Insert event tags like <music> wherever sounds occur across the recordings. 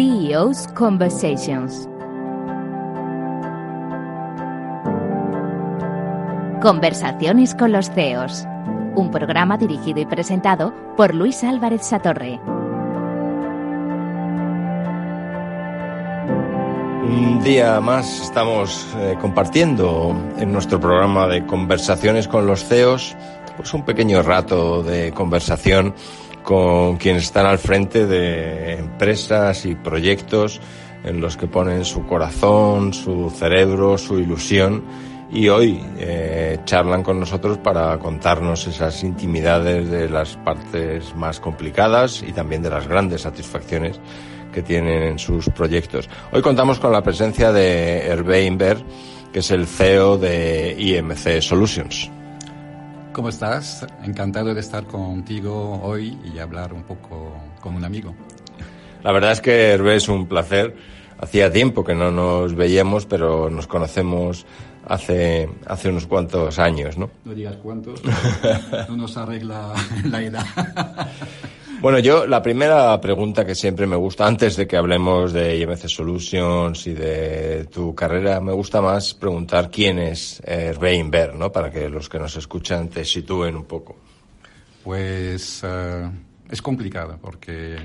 CEO's Conversations. Conversaciones con los CEOs. Un programa dirigido y presentado por Luis Álvarez Satorre. Un día más estamos eh, compartiendo en nuestro programa de conversaciones con los CEOs pues un pequeño rato de conversación con quienes están al frente de empresas y proyectos en los que ponen su corazón, su cerebro, su ilusión y hoy eh, charlan con nosotros para contarnos esas intimidades de las partes más complicadas y también de las grandes satisfacciones que tienen en sus proyectos. Hoy contamos con la presencia de Hervé Inver, que es el CEO de IMC Solutions. ¿Cómo estás? Encantado de estar contigo hoy y hablar un poco con un amigo. La verdad es que Hervé es un placer. Hacía tiempo que no nos veíamos, pero nos conocemos hace, hace unos cuantos años, ¿no? No digas cuántos, no nos arregla <laughs> la edad. Bueno, yo la primera pregunta que siempre me gusta, antes de que hablemos de IMC Solutions y de tu carrera, me gusta más preguntar quién es Hervé Inver, ¿no? Para que los que nos escuchan te sitúen un poco. Pues uh, es complicado porque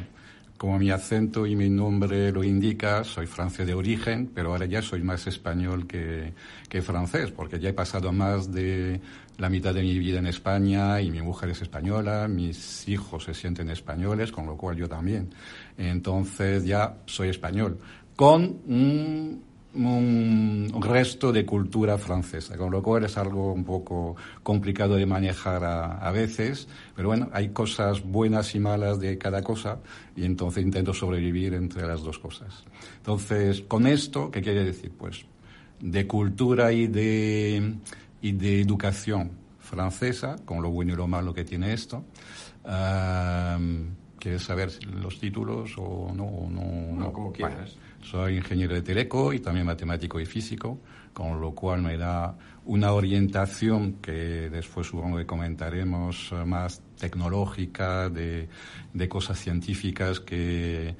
como mi acento y mi nombre lo indica, soy francés de origen, pero ahora ya soy más español que, que, francés, porque ya he pasado más de la mitad de mi vida en España y mi mujer es española, mis hijos se sienten españoles, con lo cual yo también. Entonces ya soy español, con un un resto de cultura francesa, con lo cual es algo un poco complicado de manejar a, a, veces, pero bueno, hay cosas buenas y malas de cada cosa y entonces intento sobrevivir entre las dos cosas. Entonces, con esto, ¿qué quiere decir? Pues de cultura y de, y de educación francesa, con lo bueno y lo malo que tiene esto. Um, ¿Quieres saber los títulos o no? O no, no, como quieras. Bueno, soy ingeniero de teleco y también matemático y físico, con lo cual me da una orientación que después supongo que comentaremos más tecnológica, de, de cosas científicas que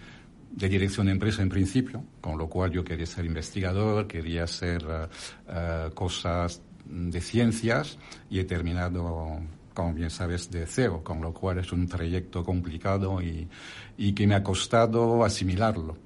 de dirección de empresa en principio, con lo cual yo quería ser investigador, quería hacer uh, cosas de ciencias y he terminado como bien sabes, de cero, con lo cual es un trayecto complicado y, y que me ha costado asimilarlo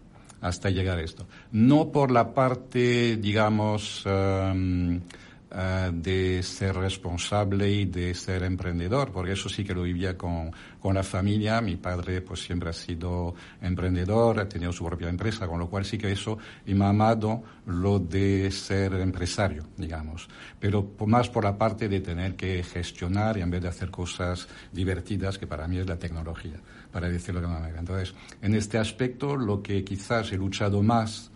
hasta llegar a esto. No por la parte, digamos, um, uh, de ser responsable y de ser emprendedor, porque eso sí que lo vivía con, con la familia. Mi padre pues siempre ha sido emprendedor, ha tenido su propia empresa, con lo cual sí que eso y me ha amado lo de ser empresario, digamos. Pero más por la parte de tener que gestionar y en vez de hacer cosas divertidas, que para mí es la tecnología para decirlo de una manera. Entonces, en este aspecto, lo que quizás he luchado más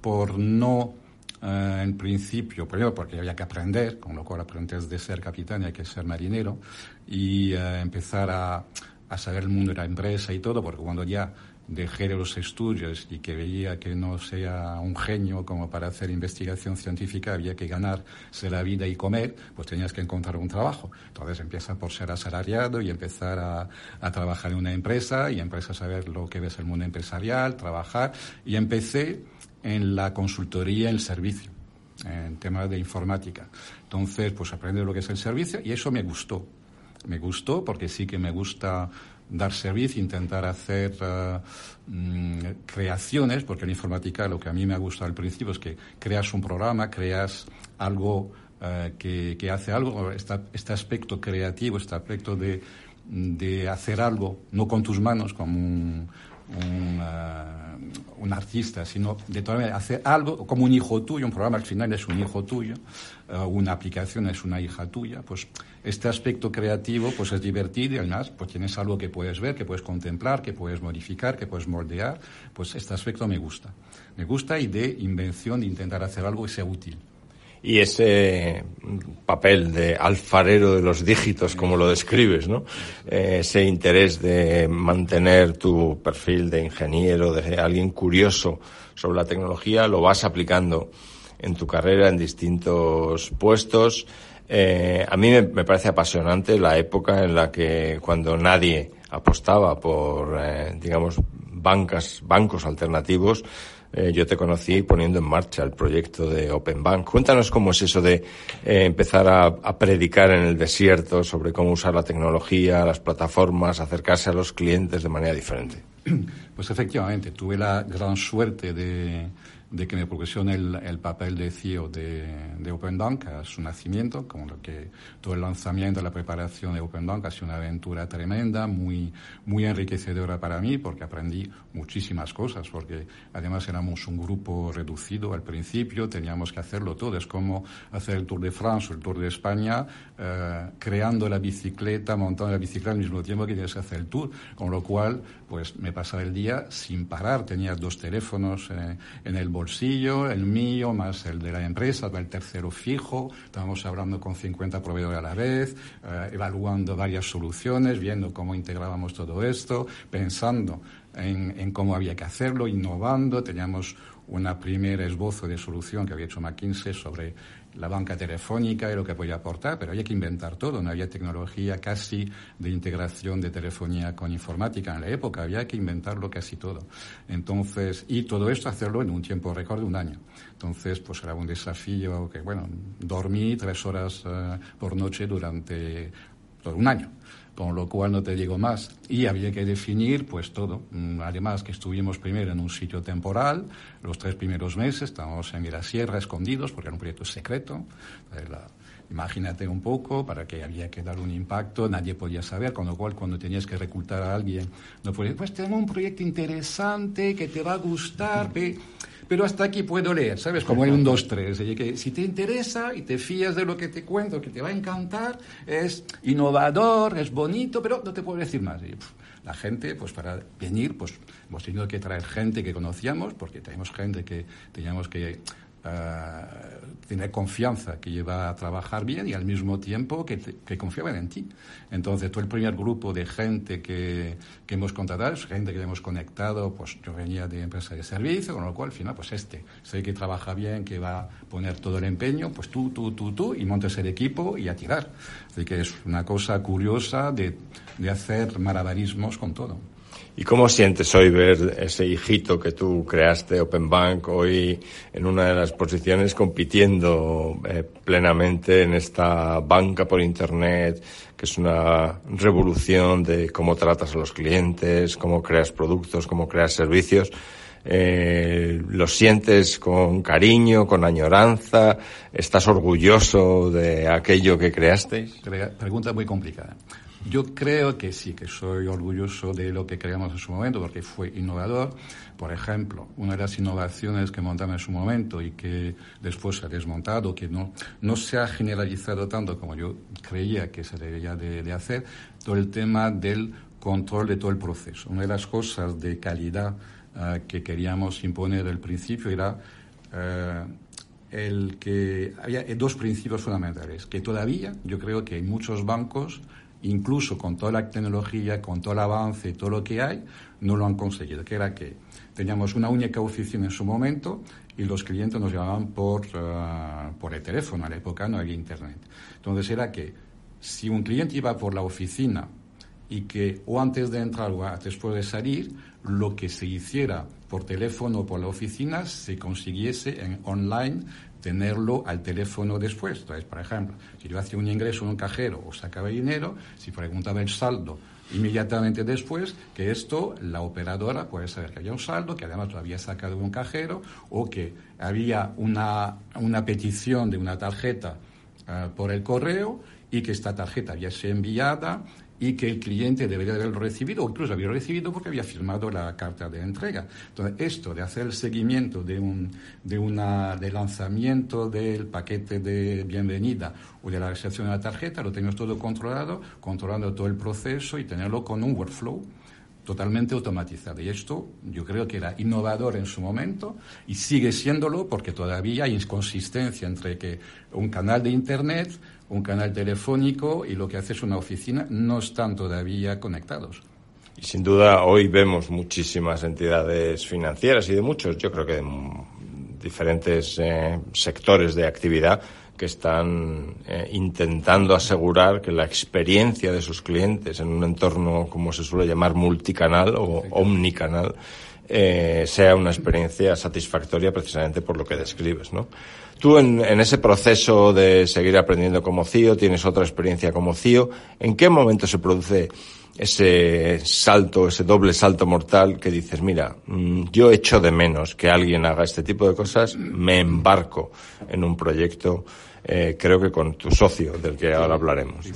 por no, eh, en principio, primero porque había que aprender, con lo cual aprendes de ser capitán y hay que ser marinero, y eh, empezar a, a saber el mundo de la empresa y todo, porque cuando ya dejé los estudios y que veía que no sea un genio como para hacer investigación científica, había que ganarse la vida y comer, pues tenías que encontrar un trabajo. Entonces empieza por ser asalariado y empezar a, a trabajar en una empresa y empiezas a saber lo que es el mundo empresarial, trabajar. Y empecé en la consultoría, el servicio, en temas de informática. Entonces, pues aprender lo que es el servicio y eso me gustó. Me gustó porque sí que me gusta dar servicio, intentar hacer uh, mm, creaciones, porque en informática lo que a mí me ha gustado al principio es que creas un programa, creas algo uh, que, que, hace algo, este, este, aspecto creativo, este aspecto de, de, hacer algo, no con tus manos como un, un, uh, artista, sino de toda manera hacer algo como un hijo tuyo, un programa al final es un hijo tuyo, uh, una aplicación es una hija tuya, pues este aspecto creativo pues es divertido y además pues tienes algo que puedes ver, que puedes contemplar, que puedes modificar, que puedes moldear, pues este aspecto me gusta. Me gusta y de invención, de intentar hacer algo que sea útil. Y ese papel de alfarero de los dígitos, como lo describes, ¿no? Eh, ese interés de mantener tu perfil de ingeniero, de alguien curioso sobre la tecnología, lo vas aplicando en tu carrera en distintos puestos. Eh, a mí me, parece apasionante la época en la que cuando nadie apostaba por, eh, digamos, bancas, bancos alternativos, eh, yo te conocí poniendo en marcha el proyecto de Open Bank. Cuéntanos cómo es eso de eh, empezar a, a, predicar en el desierto sobre cómo usar la tecnología, las plataformas, acercarse a los clientes de manera diferente. <clears throat> Pues efectivamente, tuve la gran suerte de, de que me proporcione el, el, papel de CEO de, de Open Dunk a su nacimiento, como lo que todo el lanzamiento, la preparación de Open Dunk ha sido una aventura tremenda, muy, muy enriquecedora para mí, porque aprendí muchísimas cosas, porque además éramos un grupo reducido al principio, teníamos que hacerlo todo, es como hacer el Tour de France o el Tour de España, eh, creando la bicicleta, montando la bicicleta al mismo tiempo que tienes que hacer el tour, con lo cual, pues me pasaba el día sin parar, tenía dos teléfonos eh, en el bolsillo, bolsillo, el mío más el de la empresa, el tercero fijo. Estábamos hablando con 50 proveedores a la vez, eh, evaluando varias soluciones, viendo cómo integrábamos todo esto, pensando en, cómo había que hacerlo, innovando. Teníamos una primera esbozo de solución que había hecho McKinsey sobre la banca telefónica y lo que podía aportar, pero había que inventar todo. No había tecnología casi de integración de telefonía con informática en la época, había que inventarlo casi todo. Entonces, y todo esto hacerlo en un tiempo récord de un año. Entonces, pues era un desafío que, bueno, dormí tres horas uh, por noche durante todo un año con lo cual no te digo más. Y había que definir pues todo. Mm, además que estuvimos primero en un sitio temporal, los tres primeros meses estábamos en la sierra escondidos porque era un proyecto secreto. Eh, imagínate un poco, para que había que dar un impacto, nadie podía saber, con lo cual cuando tenías que reclutar a alguien, no podías, pues tenemos un proyecto interesante que te va a gustar, pero hasta aquí puedo leer, ¿sabes? Como hay un 2, 3. que si te interesa y te fías de lo que te cuento, que te va a encantar, es innovador, es bonito, pero no te puedo decir más. Y, la gente, pues para venir, pues hemos tenido que traer gente que conocíamos, porque tenemos gente que teníamos que uh, tener confianza, que lleva a trabajar bien y al mismo tiempo que, que confiaban en ti. Entonces, todo el primer grupo de gente que, que hemos contratado es gente que hemos conectado, pues yo venía de empresa de servicio, con lo cual al final, pues este, sé que trabaja bien, que va a poner todo el empeño, pues tú, tú, tú, tú, y montes el equipo y a tirar. Así que es una cosa curiosa de, de hacer malabarismos con todo. ¿Y cómo sientes hoy ver ese hijito que tú creaste, Open Bank, hoy en una de las posiciones compitiendo eh, plenamente en esta banca por Internet, que es una revolución de cómo tratas a los clientes, cómo creas productos, cómo creas servicios? Eh, ¿Lo sientes con cariño, con añoranza? ¿Estás orgulloso de aquello que creasteis? Pregunta muy complicada. Yo creo que sí, que soy orgulloso de lo que creamos en su momento, porque fue innovador. Por ejemplo, una de las innovaciones que montamos en su momento y que después se ha desmontado, que no, no se ha generalizado tanto como yo creía que se debería de, hacer, todo el tema del control de todo el proceso. Una de las cosas de calidad uh, que queríamos imponer al principio era uh, el que había dos principios fundamentales, que todavía yo creo que hay muchos bancos incluso con toda la tecnología, con todo el avance y todo lo que hay, no lo han conseguido, que era que teníamos una única oficina en su momento y los clientes nos llamaban por, uh, por el teléfono, a la época no había internet. Entonces era que si un cliente iba por la oficina y que o antes de entrar o después de salir, lo que se hiciera por teléfono o por la oficina se consiguiese en online tenerlo al teléfono después. Entonces, por ejemplo, si yo hacía un ingreso en un cajero o sacaba dinero, si preguntaba el saldo inmediatamente después, que esto la operadora puede saber que había un saldo, que además lo había sacado un cajero o que había una, una petición de una tarjeta uh, por el correo y que esta tarjeta había sido enviada y que el cliente debería haberlo recibido o incluso había recibido porque había firmado la carta de entrega. Entonces, esto de hacer el seguimiento de un de una de lanzamiento del paquete de bienvenida o de la recepción de la tarjeta, lo tenemos todo controlado, controlando todo el proceso y tenerlo con un workflow totalmente automatizado. Y esto yo creo que era innovador en su momento y sigue siéndolo porque todavía hay inconsistencia entre que un canal de Internet un canal telefónico y lo que hace es una oficina, no están todavía conectados. Y sin duda hoy vemos muchísimas entidades financieras y de muchos, yo creo que de diferentes eh, sectores de actividad que están eh, intentando asegurar que la experiencia de sus clientes en un entorno, como se suele llamar, multicanal o omnicanal, eh, sea una experiencia satisfactoria precisamente por lo que describes, ¿no? Tú en, en, ese proceso de seguir aprendiendo como CIO, tienes otra experiencia como CIO, ¿en qué momento se produce ese salto, ese doble salto mortal que dices, mira, mm, yo echo de menos que alguien haga este tipo de cosas, me embarco en un proyecto, eh, creo que con tu socio, del que ahora hablaremos.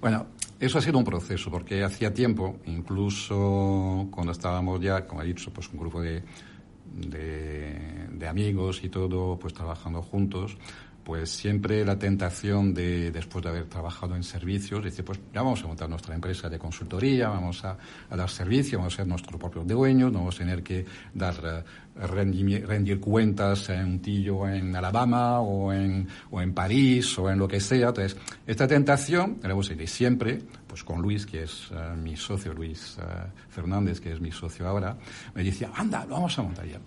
Bueno, eso ha sido un proceso, porque hacía tiempo, incluso cuando estábamos ya, como he dicho, pues un grupo de, de amigos y todo, pues trabajando juntos, pues siempre la tentación de, después de haber trabajado en servicios, decir, pues ya vamos a montar nuestra empresa de consultoría, vamos a, dar servicio, vamos a ser nuestros propios dueños, no vamos a tener que dar uh, rendir, cuentas en un tillo en Alabama o en, o en París o en lo que sea. Entonces, esta tentación, de siempre, pues con Luis, que es uh, mi socio, Luis uh, Fernández, que es mi socio ahora, me decía, anda, lo vamos a montar ya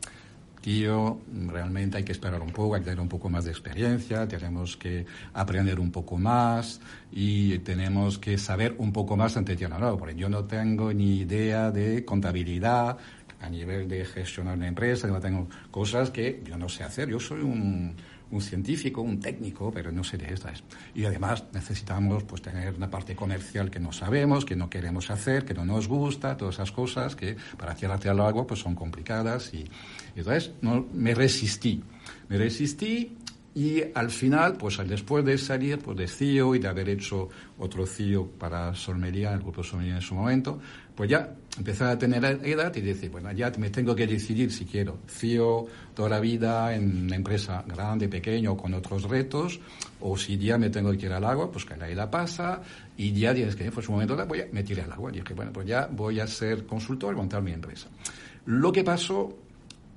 tío, realmente hay que esperar un poco, hay que tener un poco más de experiencia, tenemos que aprender un poco más y tenemos que saber un poco más antes de no, porque yo no tengo ni idea de contabilidad a nivel de gestionar una empresa, no tengo cosas que yo no sé hacer. Yo soy un un científico, un técnico, pero no sé de estas. Y además necesitamos pues tener una parte comercial que no sabemos, que no queremos hacer, que no nos gusta, todas esas cosas que para hacer algo pues son complicadas y, entonces no, me resistí. Me resistí y al final, pues después de salir pues, de CIO y de haber hecho otro CIO para Solmería, el grupo Solmería en su momento, pues ya empezar a tener edad y decir, bueno, ya me tengo que decidir si quiero CIO toda la vida en una empresa grande, pequeña o con otros retos, o si ya me tengo que ir al agua, pues que la edad pasa y ya tienes que, pues un momento voy a, me tiré al agua. Y dije, bueno, pues ya voy a ser consultor y montar mi empresa. Lo que pasó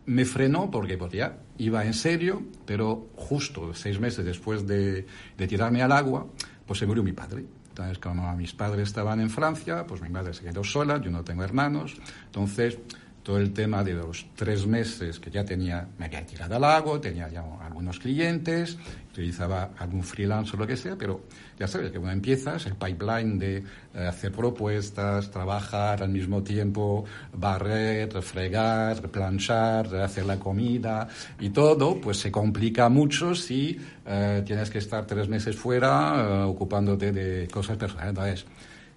me frenó porque pues ya iba en serio, pero justo seis meses después de, de tirarme al agua, pues se murió mi padre. Entonces, como mis padres estaban en Francia, pues mi madre se quedó sola, yo no tengo hermanos. Entonces, todo el tema de los tres meses que ya tenía, me había tirado al lago, tenía ya algunos clientes, utilizaba algún freelance o lo que sea, pero ya sabes que uno empieza, es el pipeline de eh, hacer propuestas, trabajar al mismo tiempo, barrer, fregar, planchar, hacer la comida y todo, pues se complica mucho si eh, tienes que estar tres meses fuera eh, ocupándote de cosas personales.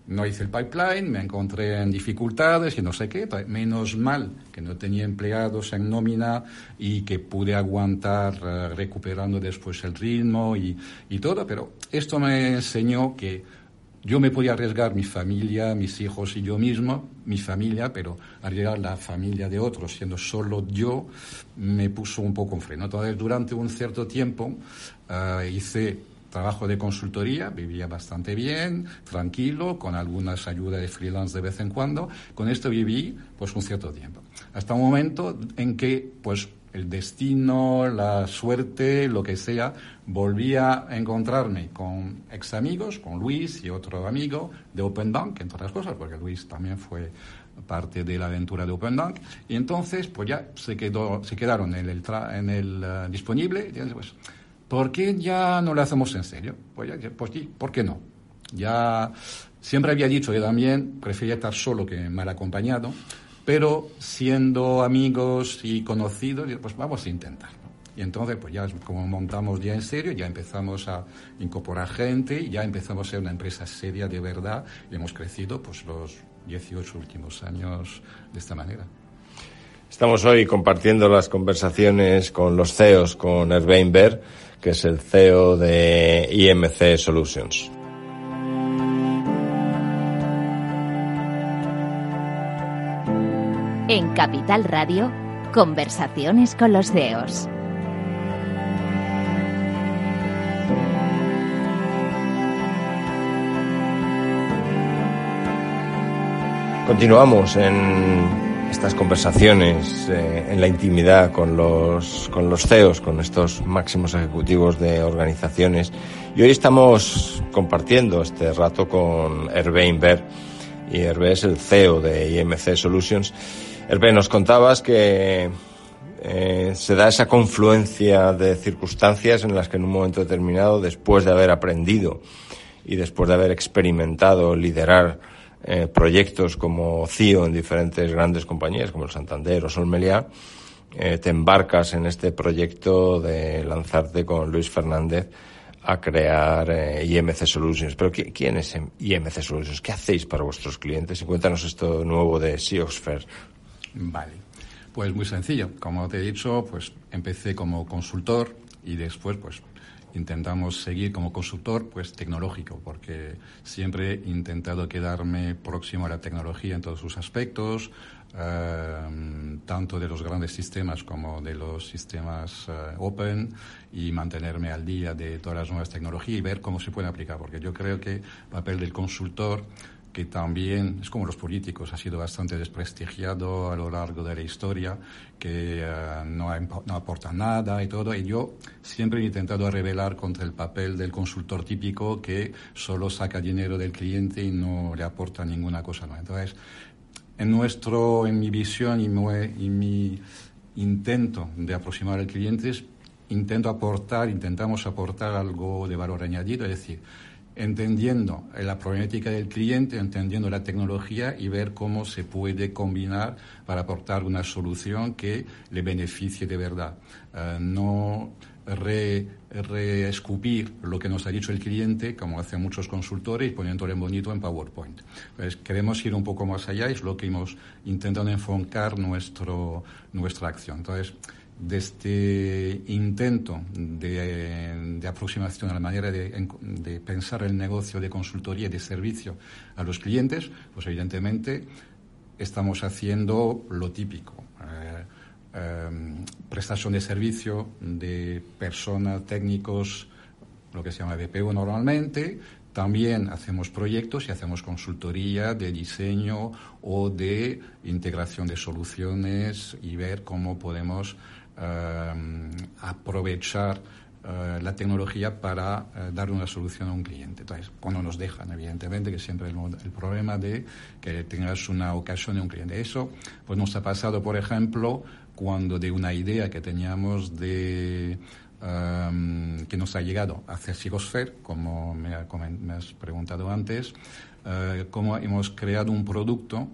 No hice el pipeline, me encontré en dificultades y no sé qué. Menos mal que no tenía empleados en nómina y que pude aguantar eh, recuperando después el ritmo y, y todo. Pero esto me enseñó que yo me podía arriesgar mi familia, mis hijos y yo mismo, mi familia, pero arriesgar la familia de otros, siendo solo yo, me puso un poco en freno. Entonces, durante un cierto tiempo uh, hice trabajo de consultoría, vivía bastante bien, tranquilo, con algunas ayudas de freelance de vez en cuando. Con esto viví pues un cierto tiempo. Hasta un momento en que pues el destino, la suerte, lo que sea, volvía a encontrarme con ex amigos, con Luis y otro amigo de Open Bank, entre otras cosas, porque Luis también fue parte de la aventura de Open Bank, y entonces pues ya se, quedó, se quedaron en el, uh, disponible, pues, ¿Por qué ya no lo hacemos en serio? Pues, ya, pues ¿por qué no? Ya siempre había dicho que también prefería estar solo que mal acompañado, pero siendo amigos y conocidos, pues vamos a intentarlo. Y entonces, pues ya como montamos ya en serio, ya empezamos a incorporar gente, ya empezamos a ser una empresa seria de verdad y hemos crecido pues los 18 últimos años de esta manera. Estamos hoy compartiendo las conversaciones con los CEOs, con Hervé Inver, que es el CEO de IMC Solutions. En Capital Radio, conversaciones con los CEOs. Continuamos en estas conversaciones eh, en la intimidad con los, con los CEOs, con estos máximos ejecutivos de organizaciones. Y hoy estamos compartiendo este rato con Hervé Inver. Y Hervé es el CEO de IMC Solutions. Hervé, nos contabas que eh, se da esa confluencia de circunstancias en las que en un momento determinado, después de haber aprendido y después de haber experimentado liderar eh, proyectos como CIO en diferentes grandes compañías como el Santander o Solmelia, eh, te embarcas en este proyecto de lanzarte con Luis Fernández a crear eh, IMC Solutions. Pero ¿quién es IMC Solutions? ¿Qué hacéis para vuestros clientes? Y cuéntanos esto nuevo de Siosphere. Vale. Pues muy sencillo. Como te he dicho, pues empecé como consultor y después pues intentamos seguir como consultor pues tecnológico porque siempre he intentado quedarme próximo a la tecnología en todos sus aspectos eh, tanto de los grandes sistemas como de los sistemas eh, open y mantenerme al día de todas las nuevas tecnologías y ver cómo se pueden aplicar, porque yo creo que el papel del consultor que también es como los políticos, ha sido bastante desprestigiado a lo largo de la historia, que eh, no, no, aporta nada y todo. Y yo siempre he intentado revelar contra el papel del consultor típico que solo saca dinero del cliente y no le aporta ninguna cosa nueva. Entonces, en nuestro, en mi visión y mi, intento de aproximar al cliente, intento aportar, intentamos aportar algo de valor añadido, es decir, entendiendo la problemática del cliente, entendiendo la tecnología y ver cómo se puede combinar para aportar una solución que le beneficie de verdad. Eh, no reescupir lo que nos ha dicho el cliente, como hacen muchos consultores, poniéndole bonito en PowerPoint. Entonces, queremos ir un poco más allá, es lo que hemos intentado enfocar nuestro, nuestra acción. Entonces, de este intento de, aproximación a la manera de, pensar el negocio de consultoría y de servicio a los clientes, pues evidentemente estamos haciendo lo típico. Eh, Em, prestación de servicio de personas, técnicos, lo que se llama BPO normalmente. También hacemos proyectos y hacemos consultoría de diseño o de integración de soluciones y ver cómo podemos em, aprovechar eh, la tecnología para eh, dar una solución a un cliente. Entonces, cuando nos dejan, evidentemente, que siempre el, el problema de que tengas una ocasión de un cliente. Eso pues nos ha pasado, por ejemplo, cuando de una idea que teníamos de um, que nos ha llegado hacia Sigosfer, como me, has preguntado antes, cómo hemos creado un producto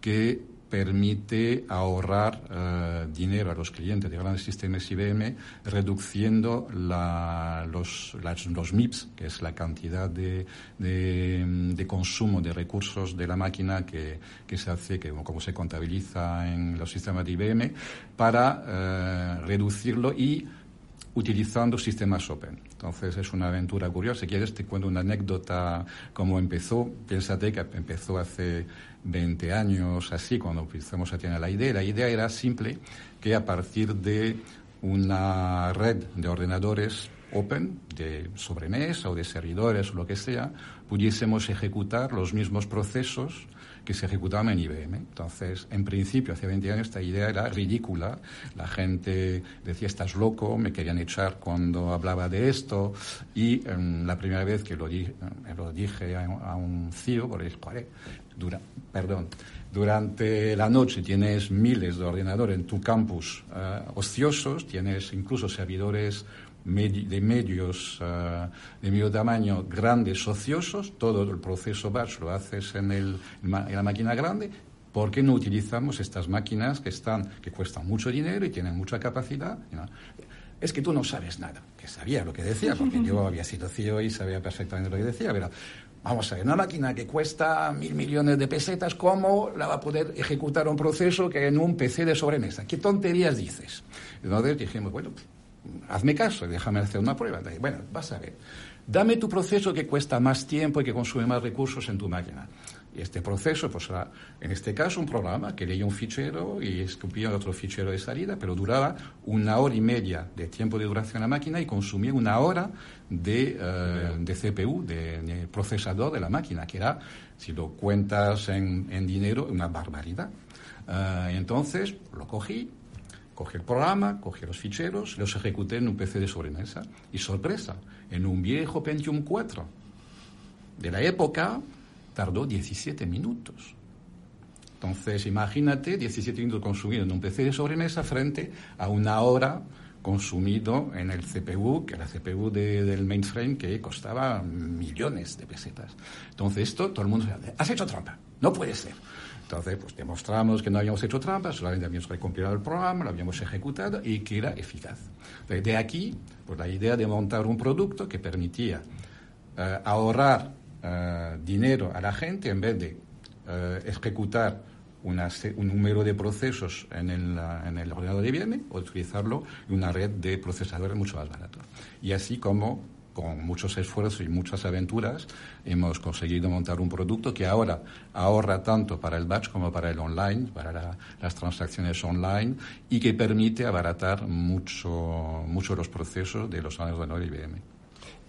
que permite ahorrar eh, dinero a los clientes de grandes sistemas IBM, reduciendo los, los, MIPS, que es la cantidad de, de, consumo de recursos de la máquina que, que se hace, que, como se contabiliza en los sistemas de IBM, para eh, reducirlo y utilizando sistemas open. Entonces es una aventura curiosa. Si quieres te cuento una anécdota cómo empezó. Piénsate que empezó hace 20 años así, cuando empezamos a tener la idea. La idea era simple, que a partir de una red de ordenadores open, de sobremesa o de servidores o lo que sea, pudiésemos ejecutar los mismos procesos que se ejecutaban en IBM. Entonces, en principio, hace 20 años esta idea era ridícula. La gente decía, estás loco, me querían echar cuando hablaba de esto. Y em, la primera vez que lo, em, lo dije a, un CEO, por el dura, perdón, durante la noche tienes miles de ordenadores en tu campus eh, ociosos, tienes incluso servidores de medios eh, de medio tamaño grandes ociosos, todo el proceso batch lo haces en, el, en la máquina grande, ¿por qué no utilizamos estas máquinas que, están, que cuestan mucho dinero y tienen mucha capacidad? Es que tú no sabes nada, que sabía lo que decía, porque yo <laughs> había sido CEO y sabía perfectamente lo que decía, pero Vamos a ver, una máquina que cuesta mil millones de pesetas, ¿cómo la va a poder ejecutar un proceso que en un PC de sobremesa? ¿Qué tonterías dices? Entonces dijimos, bueno, hazme caso, déjame hacer una prueba. Bueno, vas a ver. Dame tu proceso que cuesta más tiempo y que consume más recursos en tu máquina. Y este proceso, pues era, en este caso, un programa que leía un fichero y escupía otro fichero de salida, pero duraba una hora y media de tiempo de duración en la máquina y consumía una hora de, eh, de CPU, de, procesador de la máquina, que era, si lo cuentas en, en dinero, una barbaridad. Uh, entonces lo cogí, Cogí el programa, cogí los ficheros, los ejecuté en un PC de sobremesa. Y sorpresa, en un viejo Pentium 4 de la época tardó 17 minutos. Entonces, imagínate 17 minutos consumidos en un PC de sobremesa frente a una hora consumido en el CPU, que era el CPU del mainframe, que costaba millones de pesetas. Entonces, esto, todo el mundo se has hecho trampa, no puede ser. Entonces, pues demostramos que no habíamos hecho trampa, solamente habíamos recompilado el programa, lo habíamos ejecutado y que era eficaz. De aquí, pues la idea de montar un producto que permitía eh, ahorrar eh, dinero a la gente en vez de eh, ejecutar un número de procesos en el, en el ordenador de viene o utilizarlo en una red de procesadores mucho más baratos. Y así como con muchos esfuerzos y muchas aventuras, hemos conseguido montar un producto que ahora ahorra tanto para el batch como para el online, para las transacciones online, y que permite abaratar mucho, mucho los procesos de los ordenadores de IBM.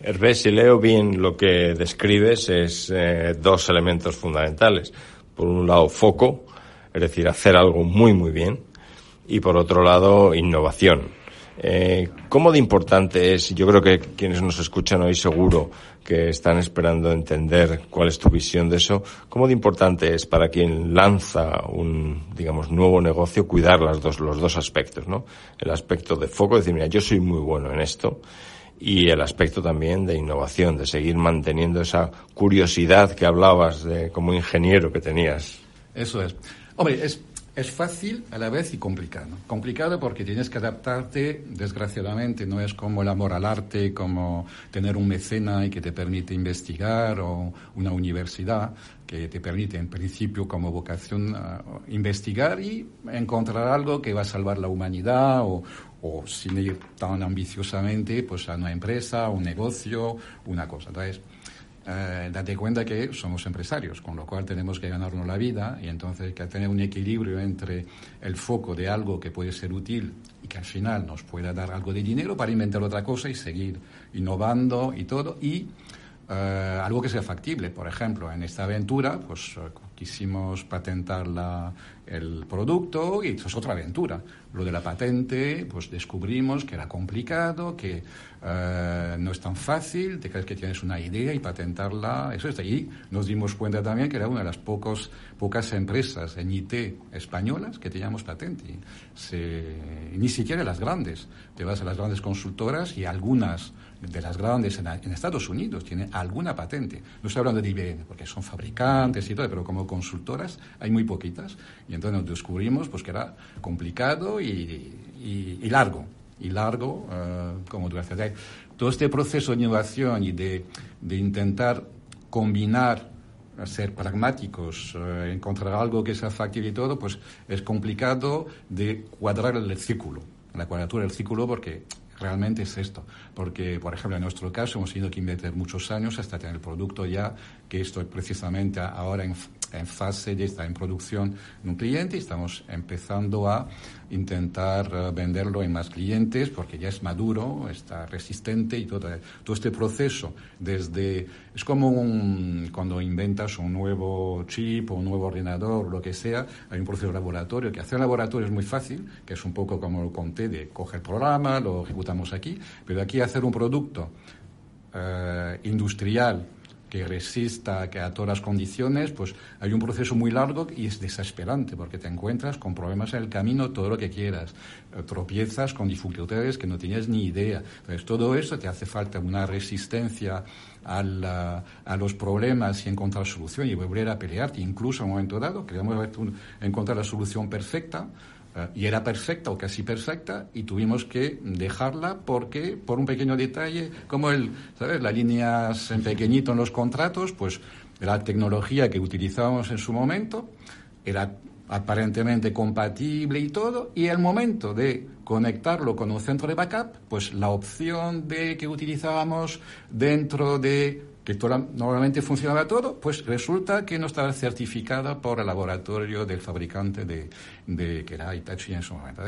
Hervé, si leo bien lo que describes, es eh, dos elementos fundamentales. Por un lado, foco, es decir, hacer algo muy, muy bien, y por otro lado, innovación. Eh, ¿Cómo de importante es, yo creo que quienes nos escuchan hoy seguro que están esperando entender cuál es tu visión de eso, cómo de importante es para quien lanza un, digamos, nuevo negocio cuidar las dos, los dos aspectos, ¿no? El aspecto de foco, decir, mira, yo soy muy bueno en esto, y el aspecto también de innovación, de seguir manteniendo esa curiosidad que hablabas de, como ingeniero que tenías. Eso es. Hombre, es, es fácil a la vez y complicado. Complicado porque tienes que adaptarte, desgraciadamente, no es como el amor al arte, como tener un mecena y que te permite investigar o una universidad que te permite, en principio, como vocación, ah, investigar y encontrar algo que va a salvar la humanidad o, o sin ir tan ambiciosamente pues a una empresa, un negocio, una cosa. Entonces, eh, date cuenta que somos empresarios, con lo cual tenemos que ganarnos la vida y entonces que tener un equilibrio entre el foco de algo que puede ser útil y que al final nos pueda dar algo de dinero para inventar otra cosa y seguir innovando y todo, y eh, algo que sea factible. Por ejemplo, en esta aventura, pues eh, quisimos patentar la, el producto y eso es otra aventura. Lo de la patente, pues descubrimos que era complicado, que eh, no es tan fácil, te crees que tienes una idea y patentarla, eso está. Y nos dimos cuenta también que era una de las pocos, pocas empresas en IT españolas que teníamos patente. ni siquiera las grandes. Te vas a las grandes consultoras y algunas de las grandes en, en, Estados Unidos tienen alguna patente. No estoy hablando de IBM, porque son fabricantes y todo, pero como consultoras hay muy poquitas. Y entonces nos descubrimos pues, que era complicado y, y, largo. Y largo, uh, como tú. Todo este proceso de innovación y de, de intentar combinar ser pragmáticos, uh, encontrar algo que sea factible y todo, pues es complicado de cuadrar el círculo, la cuadratura del círculo, porque realmente es esto. Porque, por ejemplo, en nuestro caso hemos tenido que invertir muchos años hasta tener el producto ya, que esto precisamente ahora en, en fase de estar en producción en un cliente y estamos empezando a intentar eh, venderlo en más clientes porque ya es maduro, está resistente y todo, todo este proceso desde es como un, cuando inventas un nuevo chip o un nuevo ordenador, lo que sea, hay un proceso de laboratorio que hacer laboratorio es muy fácil, que es un poco como lo conté de coger programa, lo ejecutamos aquí, pero aquí hacer un producto eh, industrial que resista que a todas las condiciones, pues hay un proceso muy largo y es desesperante porque te encuentras con problemas en el camino, todo lo que quieras, tropiezas con dificultades que no tienes ni idea. Entonces todo eso te hace falta una resistencia a, a los problemas y encontrar solución y volver a pelearte. Incluso en un momento dado queríamos encontrar la solución perfecta y era perfecta o casi perfecta y tuvimos que dejarla porque por un pequeño detalle como el sabes las líneas en pequeñito en los contratos pues la tecnología que utilizábamos en su momento era aparentemente compatible y todo y el momento de conectarlo con un centro de backup pues la opción de que utilizábamos dentro de normalmente funcionaba todo, pues resulta que no estaba certificada por el laboratorio del fabricante de, de que era Hitachi en su momento.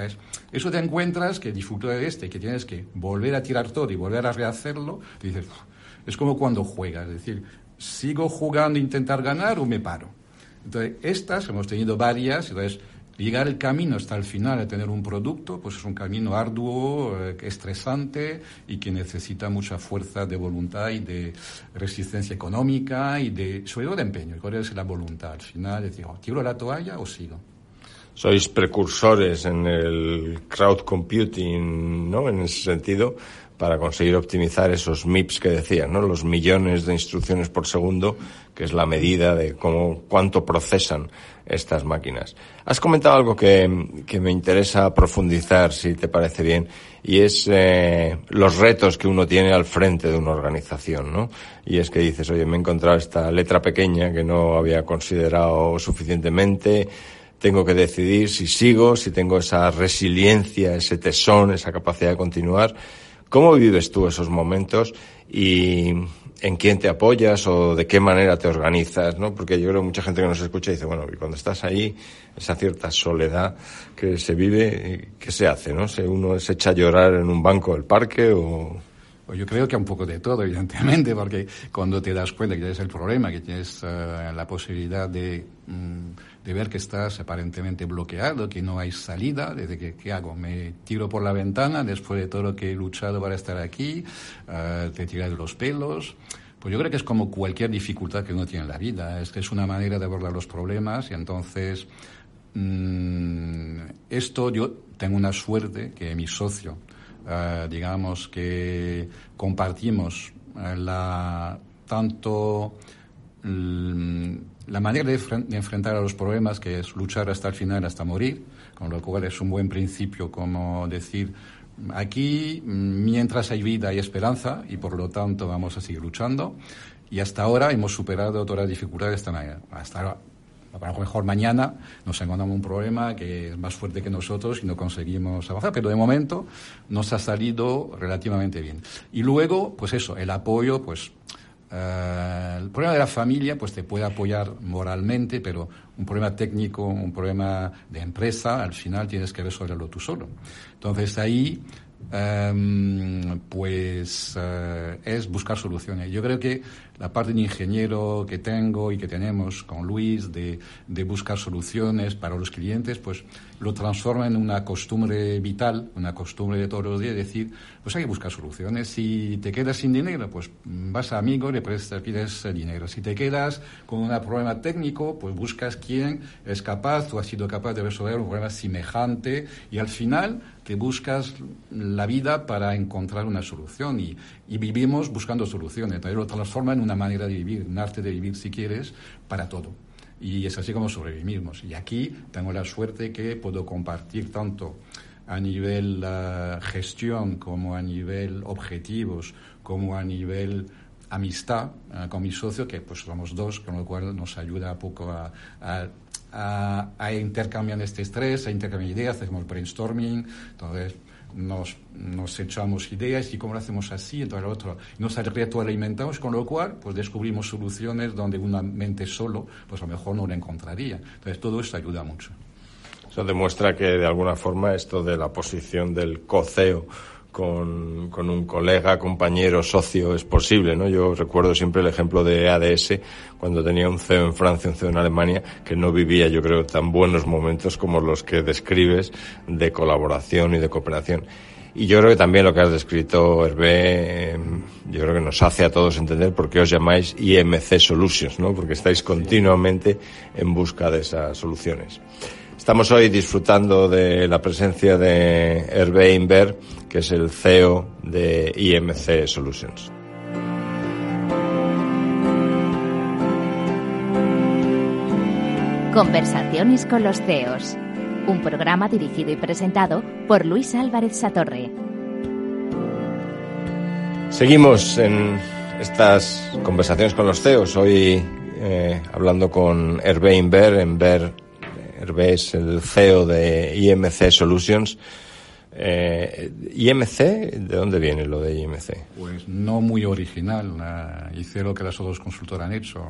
eso te encuentras que dificultad de este, que tienes que volver a tirar todo y volver a rehacerlo, dices, es como cuando juegas, es decir, ¿sigo jugando intentar ganar o me paro? Entonces, estas hemos tenido varias, entonces llegar el camino hasta el final de tener un producto, pues es un camino arduo, eh, estresante y que necesita mucha fuerza de voluntad y de resistencia económica y de, sobre todo de empeño. ¿Cuál es la voluntad? Al final, decir, oh, ¿tiro la toalla o sigo? Sois precursores en el crowd computing, ¿no? En ese sentido, para conseguir optimizar esos MIPS que decías, ¿no? Los millones de instrucciones por segundo, que es la medida de cómo, cuánto procesan estas máquinas. Has comentado algo que, me interesa profundizar, si te parece bien, y es eh, los retos que uno tiene al frente de una organización, ¿no? Y es que dices, oye, me he encontrado esta letra pequeña que no había considerado suficientemente, tengo que decidir si sigo, si tengo esa resiliencia, ese tesón, esa capacidad de continuar. ¿Cómo vives tú esos momentos y en quién te apoyas o de qué manera te organizas? ¿no? Porque yo creo que mucha gente que nos escucha dice, bueno, y cuando estás ahí, esa cierta soledad que se vive, ¿qué se hace? ¿no? ¿Se uno se echa a llorar en un banco del parque o...? Pues yo creo que un poco de todo, evidentemente, porque cuando te das cuenta que tienes el problema, que tienes eh, la posibilidad de... Mm, de ver que estás aparentemente bloqueado, que no hay salida, desde que, ¿qué hago? Me tiro por la ventana después de todo lo que he luchado para estar aquí, uh, te tiras de los pelos. Pues yo creo que es como cualquier dificultad que uno tiene en la vida, es que es una manera de abordar los problemas y entonces mmm, esto yo tengo una suerte que mi socio, uh, digamos que compartimos uh, la tanto la manera de, enfrentar a los problemas, que es luchar hasta el final, hasta morir, con lo cual es un buen principio como decir, aquí mientras hay vida hay esperanza y por lo tanto vamos a seguir luchando. Y hasta ahora hemos superado todas las dificultades. Hasta ahora, a lo mejor mañana nos encontramos un problema que es más fuerte que nosotros y no conseguimos avanzar, pero de momento nos ha salido relativamente bien. Y luego, pues eso, el apoyo, pues eh, el problema de la familia pues te puede apoyar moralmente, pero un problema técnico, un problema de empresa, al final tienes que resolverlo tú solo. Entonces ahí em, pues eh, es buscar soluciones. Yo creo que la parte de ingeniero que tengo y que tenemos con Luis de, de buscar soluciones para los clientes, pues lo transforma en una costumbre vital, una costumbre de todos los días, decir, pues hay que buscar soluciones. Si te quedas sin dinero, pues vas a amigo y le pides dinero. Si te quedas con un problema técnico, pues buscas quién es capaz o ha sido capaz de resolver un problema semejante y al final te buscas la vida para encontrar una solución y, y vivimos buscando soluciones. Entonces lo transforma en una manera de vivir, un arte de vivir si quieres, para todo. Y es así como sobrevivimos. Y aquí tengo la suerte que puedo compartir tanto a nivel uh, gestión como a nivel objetivos, como a nivel amistad uh, con mi socio, que pues somos dos, con lo cual nos ayuda un poco a, a, a, a intercambiar este estrés, a intercambiar ideas, hacemos brainstorming, entonces nos, nos echamos ideas y cómo lo hacemos así, entonces lo otro, nos retroalimentamos, con lo cual pues descubrimos soluciones donde una mente solo pues a lo mejor no la encontraría. Entonces todo esto ayuda mucho. Eso demuestra que de alguna forma esto de la posición del coceo con, con, un colega, compañero, socio es posible, ¿no? Yo recuerdo siempre el ejemplo de ADS cuando tenía un CEO en Francia, un CEO en Alemania, que no vivía, yo creo, tan buenos momentos como los que describes de colaboración y de cooperación. Y yo creo que también lo que has descrito, Hervé, em, yo creo que nos hace a todos entender por qué os llamáis IMC Solutions, ¿no? Porque estáis continuamente en busca de esas soluciones. Estamos hoy disfrutando de la presencia de Hervé Inver, que es el CEO de IMC Solutions. Conversaciones con los CEOs. Un programa dirigido y presentado por Luis Álvarez Satorre. Seguimos en estas conversaciones con los CEOs. Hoy eh, hablando con Hervé Inver, Inver Hervé es el CEO de IMC Solutions. Eh, ¿IMC? ¿De dónde viene lo de IMC? Pues no muy original. hice lo que las otras consultoras han hecho.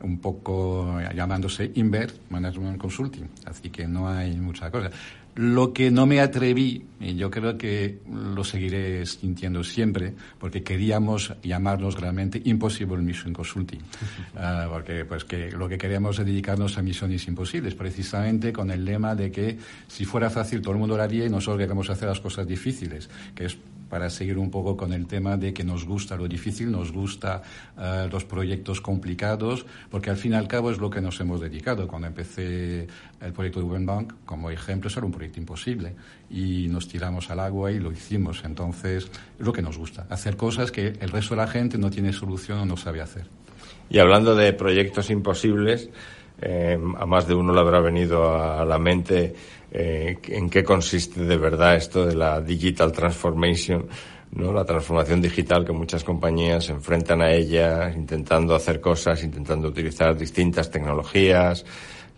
un poco llamándose Invert Management Consulting. Así que no hay mucha cosa. Lo que no me atreví, y yo creo que lo seguiré sintiendo siempre, porque queríamos llamarnos realmente Impossible Mission Consulting, <laughs> ah, porque pues que lo que queríamos es dedicarnos a misiones imposibles, precisamente con el lema de que si fuera fácil todo el mundo lo haría y nosotros queremos hacer las cosas difíciles, que es para seguir un poco con el tema de que nos gusta lo difícil, nos gusta uh, los proyectos complicados, porque al fin y al cabo es lo que nos hemos dedicado. Cuando empecé el proyecto de Urban Bank, como ejemplo, era un proyecto imposible y nos tiramos al agua y lo hicimos. Entonces, es lo que nos gusta, hacer cosas que el resto de la gente no tiene solución o no sabe hacer. Y hablando de proyectos imposibles, eh, a más de uno le habrá venido a la mente eh, en qué consiste de verdad esto de la digital transformation, ¿no? La transformación digital que muchas compañías se enfrentan a ella intentando hacer cosas, intentando utilizar distintas tecnologías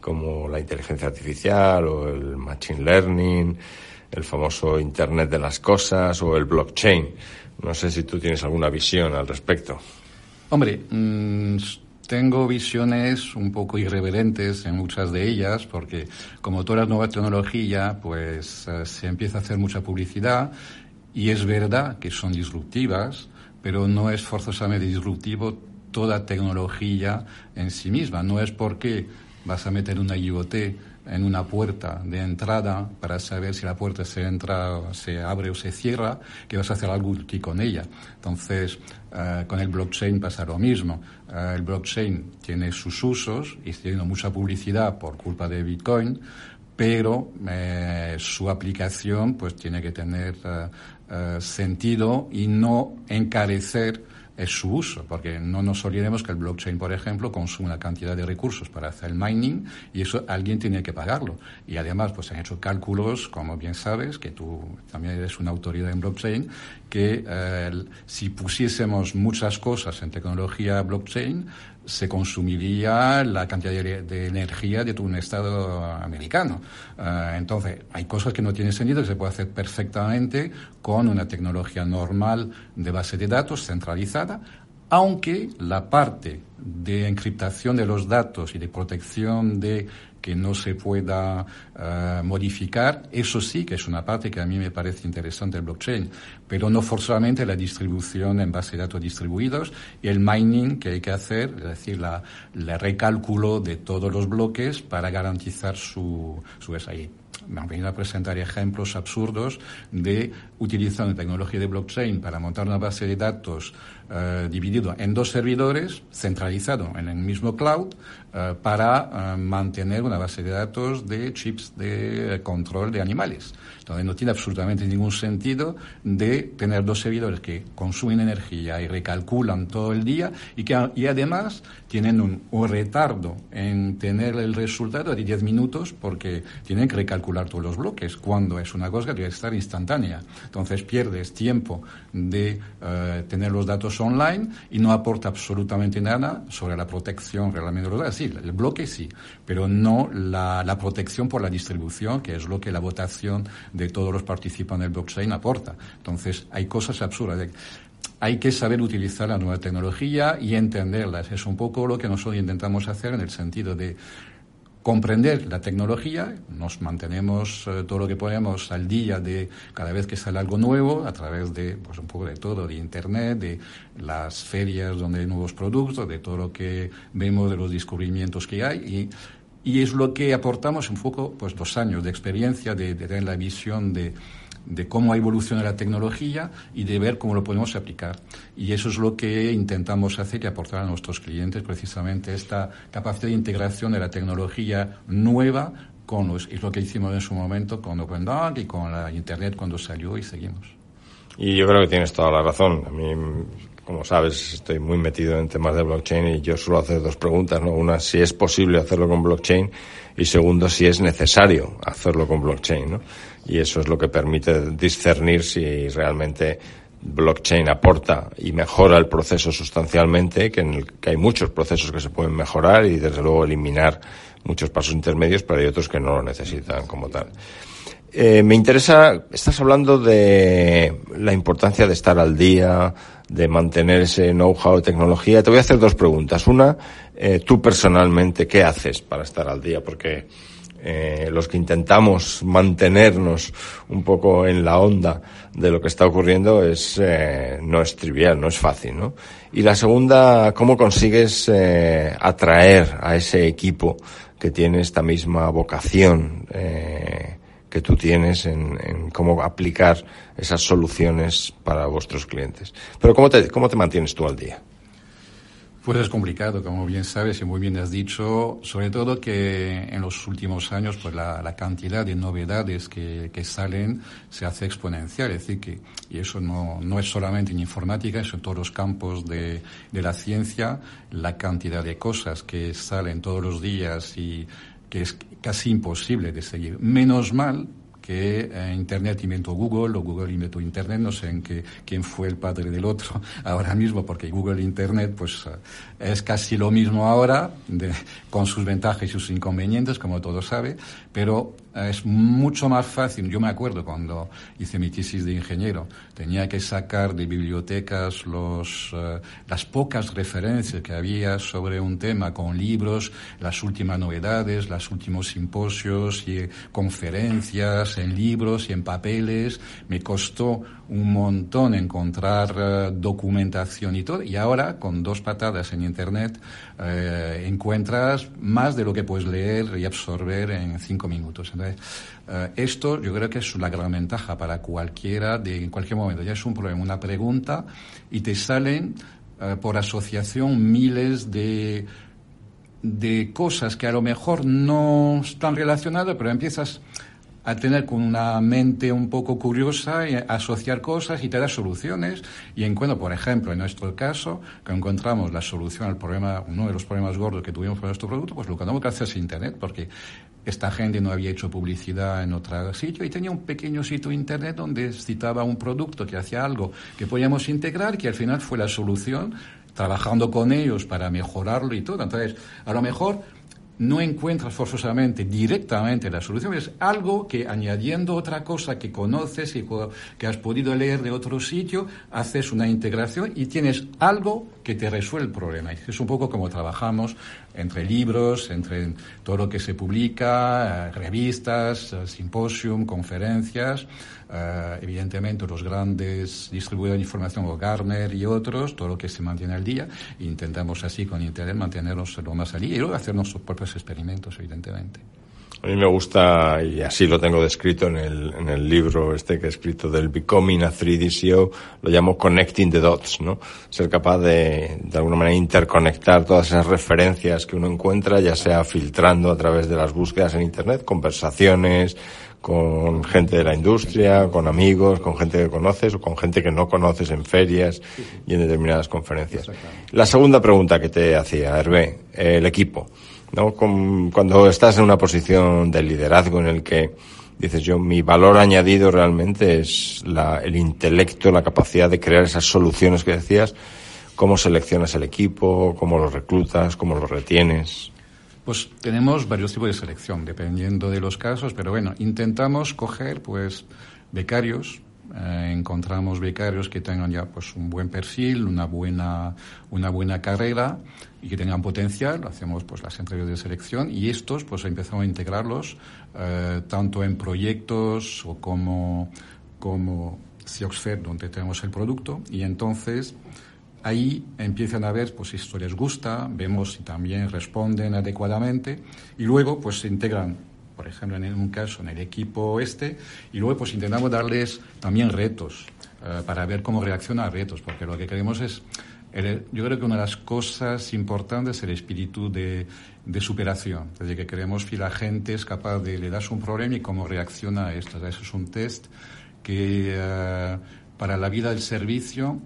como la inteligencia artificial o el machine learning, el famoso Internet de las cosas o el blockchain. No sé si tú tienes alguna visión al respecto. Hombre, mmm tengo visiones un poco irreverentes en muchas de ellas, porque como toda nueva tecnología, pues eh, se empieza a hacer mucha publicidad y es verdad que son disruptivas, pero no es forzosamente disruptivo toda tecnología en sí misma. No es porque vas a meter una IoT en una puerta de entrada para saber si la puerta se entra, se abre o se cierra, que vas a hacer algo útil con ella. Entonces, eh, con el blockchain pasa lo mismo. Eh, el blockchain tiene sus usos y teniendo mucha publicidad por culpa de Bitcoin, pero eh, su aplicación pues tiene que tener sentido y no encarecer es su uso, porque no nos olvidemos que el blockchain, por ejemplo, consume una cantidad de recursos para hacer el mining y eso alguien tiene que pagarlo. Y además, pues se han hecho cálculos, como bien sabes, que tú también eres una autoridad en blockchain, que eh, si pusiésemos muchas cosas en tecnología blockchain, se consumiría la cantidad de, energía de un Estado americano. Eh, entonces, hay cosas que no tienen sentido, que se puede hacer perfectamente con una tecnología normal de base de datos centralizada, aunque la parte de encriptación de los datos y de protección de que no se pueda uh, modificar, eso sí que es una parte que a mí me parece interesante del blockchain, pero no forzosamente la distribución en base de datos distribuidos y el mining que hay que hacer, es decir, la, la recálculo de todos los bloques para garantizar su, su SAI me han venido a presentar ejemplos absurdos de utilizando tecnología de blockchain para montar una base de datos uh, dividido en dos servidores, centralizado en el mismo cloud, uh, para uh, mantener una base de datos de chips de control de animales. Entonces no tiene absolutamente ningún sentido de tener dos servidores que consumen energía y recalculan todo el día y que y además tienen un, un retardo en tener el resultado de 10 minutos porque tienen que recalcular todos los bloques cuando es una cosa que debe estar instantánea. Entonces pierdes tiempo de uh, tener los datos online y no aporta absolutamente nada sobre la protección realmente de. Sí, el bloque sí, pero no la, la protección por la distribución, que es lo que la votación de todos los participantes del blockchain aporta. Entonces, hay cosas absurdas. Hay que saber utilizar la nueva tecnología y entenderlas. Es un poco lo que nosotros intentamos hacer en el sentido de comprender la tecnología, nos mantenemos eh, todo lo que podemos al día de cada vez que sale algo nuevo, a través de pues un poco de todo, de internet, de las ferias donde hay nuevos productos, de todo lo que vemos de los descubrimientos que hay. Y y es lo que aportamos un poco, pues, dos años de experiencia, de, de tener la visión de, de cómo evoluciona la tecnología y de ver cómo lo podemos aplicar. Y eso es lo que intentamos hacer y aportar a nuestros clientes, precisamente esta capacidad de integración de la tecnología nueva con los, es lo que hicimos en su momento con OpenDoc y con la Internet cuando salió y seguimos. Y yo creo que tienes toda la razón. A mí como sabes, estoy muy metido en temas de blockchain y yo suelo hacer dos preguntas, ¿no? Una, si es posible hacerlo con blockchain y segundo, si es necesario hacerlo con blockchain, ¿no? Y eso es lo que permite discernir si realmente blockchain aporta y mejora el proceso sustancialmente, que en el que hay muchos procesos que se pueden mejorar y desde luego eliminar muchos pasos intermedios, pero hay otros que no lo necesitan como tal. Eh, me interesa, estás hablando de la importancia de estar al día, de mantener ese know-how de tecnología. Te voy a hacer dos preguntas. Una, eh, tú personalmente, ¿qué haces para estar al día? Porque eh, los que intentamos mantenernos un poco en la onda de lo que está ocurriendo es eh, no es trivial, no es fácil, ¿no? Y la segunda, ¿cómo consigues eh, atraer a ese equipo que tiene esta misma vocación eh, que tú tienes en, en, cómo aplicar esas soluciones para vuestros clientes? Pero ¿cómo te, cómo te mantienes tú al día? Pues es complicado, como bien sabes y muy bien has dicho, sobre todo que en los últimos años pues la, la cantidad de novedades que, que, salen se hace exponencial, es decir que, y eso no, no es solamente en informática, es en todos los campos de, de la ciencia, la cantidad de cosas que salen todos los días y que es casi imposible de seguir. Menos mal que eh, Internet inventó Google o Google inventó Internet, no sé en qué, quién fue el padre del otro <laughs> ahora mismo, porque Google e Internet pues eh, es casi lo mismo ahora, de, con sus ventajas y sus inconvenientes, como todo sabe, pero es mucho más fácil. Yo me acuerdo cuando hice mi tesis de ingeniero, tenía que sacar de bibliotecas los, uh, las pocas referencias que había sobre un tema con libros, las últimas novedades, los últimos simposios y conferencias en libros y en papeles. Me costó un montón encontrar uh, documentación y todo. Y ahora, con dos patadas en Internet, uh, encuentras más de lo que puedes leer y absorber en cinco minutos. Entonces, uh, esto yo creo que es la gran ventaja para cualquiera de en cualquier momento. Ya es un problema, una pregunta, y te salen por asociación miles de de cosas que a lo mejor no están relacionadas, pero empiezas a tener con una mente un poco curiosa y asociar cosas y te da soluciones y encuentro, por ejemplo, en nuestro caso, que encontramos la solución al problema, uno de los problemas gordos que tuvimos con nuestro producto, pues lo encontramos gracias a Internet, porque esta gente no había hecho publicidad en otro sitio y tenía un pequeño sitio Internet donde citaba un producto que hacía algo que podíamos integrar, que al final fue la solución, trabajando con ellos para mejorarlo y todo. Entonces, a lo mejor no encuentras forzosamente directamente la solución, es algo que añadiendo otra cosa que conoces y que has podido leer de otro sitio, haces una integración y tienes algo que te resuelve el problema. Es un poco como trabajamos entre libros, entre todo lo que se publica, revistas, simposium, conferencias, uh, evidentemente los grandes distribuidores de información, como Garner y otros, todo lo que se mantiene al día, intentamos así con Internet mantenernos lo más al día y luego hacer nuestros propios experimentos, evidentemente. A mí me gusta, y así lo tengo descrito en el, en el libro este que he escrito del Becoming a 3D CEO, lo llamo Connecting the Dots, ¿no? Ser capaz de, de alguna manera, interconectar todas esas referencias que uno encuentra, ya sea filtrando a través de las búsquedas en Internet, conversaciones, con gente de la industria, con amigos, con gente que conoces o con gente que no conoces en ferias y en determinadas conferencias. La segunda pregunta que te hacía, Hervé, el equipo. ¿No? Cuando estás en una posición de liderazgo en el que dices yo, mi valor añadido realmente es la, el intelecto, la capacidad de crear esas soluciones que decías, cómo seleccionas el equipo, cómo lo reclutas, cómo lo retienes. Pues tenemos varios tipos de selección, dependiendo de los casos, pero bueno, intentamos coger pues becarios, eh, encontramos becarios que tengan ya pues un buen perfil, una buena, una buena carrera y que tengan potencial, hacemos pues las entrevistas de selección y estos pues empezamos a integrarlos eh, tanto en proyectos o como, como Cioxfer, donde tenemos el producto. Y entonces ahí empiezan a ver pues si esto les gusta, vemos si también responden adecuadamente y luego pues se integran por ejemplo en un caso en el equipo este y luego pues intentamos darles también retos uh, para ver cómo reacciona a retos porque lo que queremos es el, yo creo que una de las cosas importantes es el espíritu de, de superación. Es decir, que queremos que la gente es capaz de le das un problema y cómo reacciona a esto. Eso es un test que uh, para la vida del servicio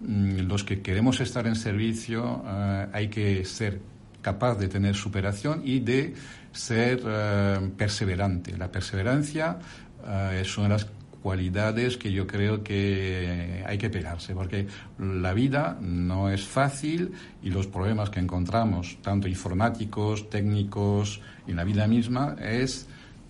los que queremos estar en servicio uh, hay que ser capaz de tener superación y de ser uh, perseverante. La perseverancia uh, es una de las cualidades que yo creo que hay que pegarse, porque la vida no es fácil y los problemas que encontramos, tanto informáticos, técnicos en la vida misma, es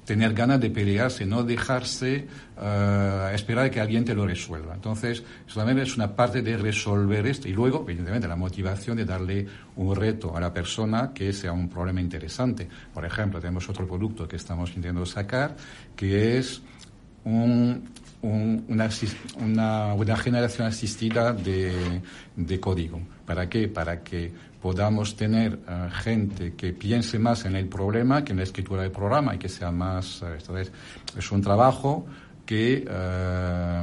tener ganas de pelearse, no dejarse uh, esperar que alguien te lo resuelva. Entonces, solamente es una parte de resolver esto. Y luego, evidentemente, la motivación de darle un reto a la persona que sea un problema interesante. Por ejemplo, tenemos otro producto que estamos intentando sacar, que es un, una, una, generación asistida de, de, código. ¿Para qué? Para que podamos tener eh, gente que piense más en el problema que en la escritura del programa y que sea más... Uh, es un trabajo que eh,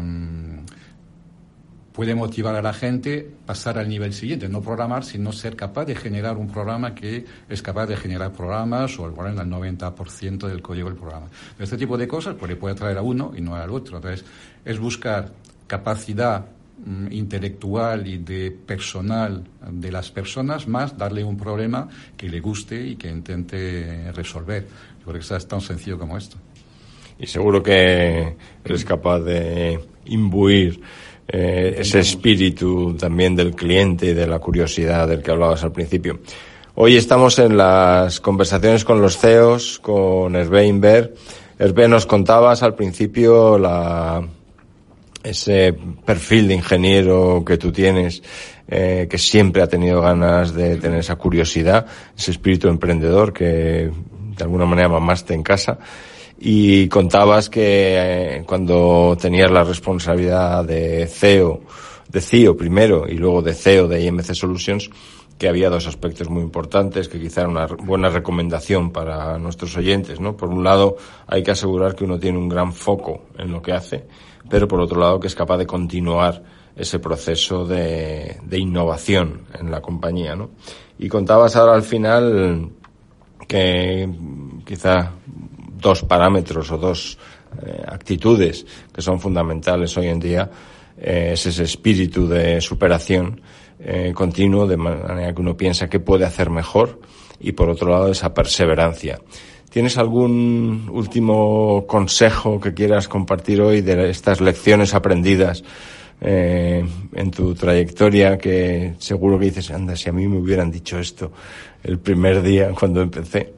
puede motivar a la gente pasar al nivel siguiente, no programar, sino ser capaz de generar un programa que es capaz de generar programas o el 90% del código del programa. Este tipo de cosas pues, le puede atraer a uno y no al otro. Entonces, es buscar capacidad intelectual y de personal de las personas, más darle un problema que le guste y que intente resolver. Yo creo que es tan sencillo como esto y seguro que eres capaz de imbuir eh, ese espíritu también del cliente y de la curiosidad del que hablabas al principio. Hoy estamos en las conversaciones con los CEOs, con Hervé Inver. Hervé, nos contabas al principio la, ese perfil de ingeniero que tú tienes, eh, que siempre ha tenido ganas de tener esa curiosidad, ese espíritu emprendedor que de alguna manera mamaste en casa y contabas que eh, cuando tenías la responsabilidad de CEO, de CEO primero y luego de CEO de IMC Solutions, que había dos aspectos muy importantes que quizá era una buena recomendación para nuestros oyentes, ¿no? Por un lado, hay que asegurar que uno tiene un gran foco en lo que hace, pero por otro lado, que es capaz de continuar ese proceso de, innovación en la compañía, ¿no? Y contabas ahora al final que quizá dos parámetros o dos eh, actitudes que son fundamentales hoy en día eh, es ese espíritu de superación eh, continuo, de manera que uno piensa que puede hacer mejor y por otro lado esa perseverancia. ¿Tienes algún último consejo que quieras compartir hoy de estas lecciones aprendidas en tu trayectoria que seguro que dices, anda, si a mí me hubieran dicho esto el primer día cuando empecé?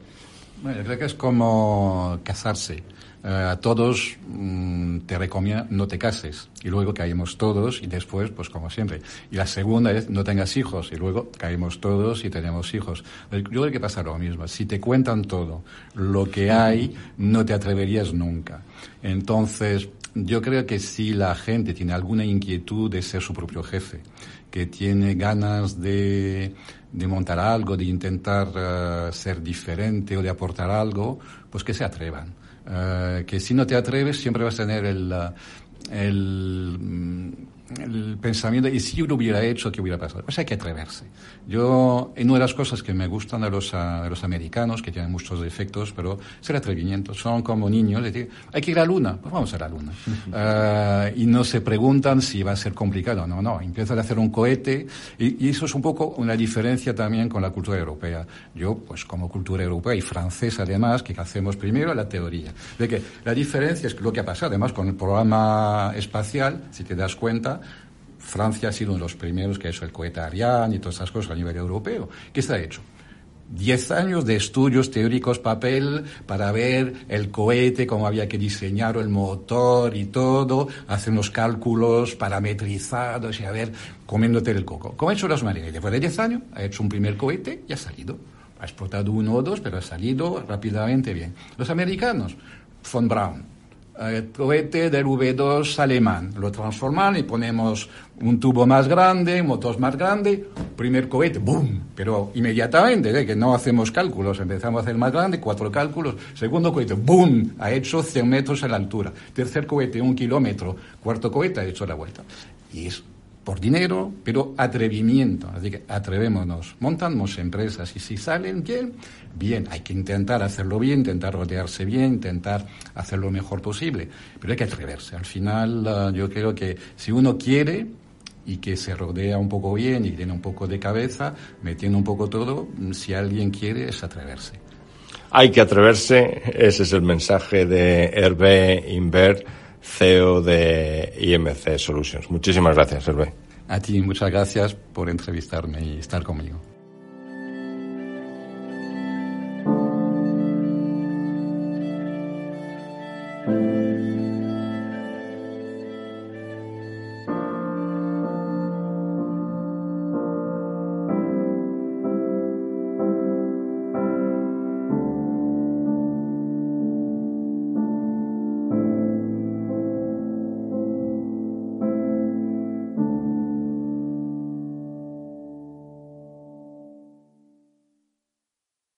Bueno, yo creo que es como casarse. Eh, a todos mm, te recomiendo no te cases y luego caemos todos y después, pues como siempre. Y la segunda es no tengas hijos y luego caemos todos y tenemos hijos. Yo creo que pasa lo mismo. Si te cuentan todo lo que hay, no te atreverías nunca. Entonces, yo creo que si la gente tiene alguna inquietud de ser su propio jefe, que tiene ganas de de montar algo, de intentar uh, ser diferente o de aportar algo, pues que se atrevan. Uh, que si no te atreves siempre vas a tener el, uh, el, mm, el pensamiento, y si yo lo hubiera hecho, ¿qué hubiera pasado? Pues hay que atreverse. Yo, en una de las cosas que me gustan de los, de los americanos, que tienen muchos defectos, pero es el atrevimiento. Son como niños, decir, hay que ir a la luna, pues vamos a la luna. uh, <laughs> y no se preguntan si va a ser complicado. No, no, empiezan a hacer un cohete, y, y, eso es un poco una diferencia también con la cultura europea. Yo, pues como cultura europea y francesa además, que hacemos primero la teoría. De que la diferencia es lo que ha pasado, además, con el programa espacial, si te das cuenta, Francia ha sido uno de los primeros que ha hecho el cohete Ariane y todas esas cosas a nivel europeo. ¿Qué se ha hecho? Diez años de estudios teóricos, papel, para ver el cohete, cómo había que diseñar el motor y todo, hacer unos cálculos parametrizados y a ver, comiéndote el coco. ¿Cómo ha hecho los marineros? Después de diez años, ha hecho un primer cohete y ha salido. Ha explotado uno o dos, pero ha salido rápidamente bien. Los americanos, von Braun, el cohete del V2 alemán. Lo transforman y ponemos un tubo más grande, motos más grande, primer cohete, ¡boom! Pero inmediatamente, ¿eh? que no hacemos cálculos, empezamos a hacer más grande, cuatro cálculos, segundo cohete, ¡boom! Ha hecho 100 metros a la altura, tercer cohete, un kilómetro, cuarto cohete ha hecho la vuelta. Y es por dinero, pero atrevimiento. Así que atrevémonos, montamos empresas y si salen bien, bien, hay que intentar hacerlo bien, intentar rodearse bien, intentar hacerlo lo mejor posible, pero hay que atreverse. Al final uh, yo creo que si uno quiere y que se rodea un poco bien y tiene un poco de cabeza, metiendo un poco todo, si alguien quiere es atreverse. Hay que atreverse, ese es el mensaje de Hervé Invert CEO de IMC Solutions. Muchísimas gracias, Hervé. A ti, muchas gracias por entrevistarme y estar conmigo.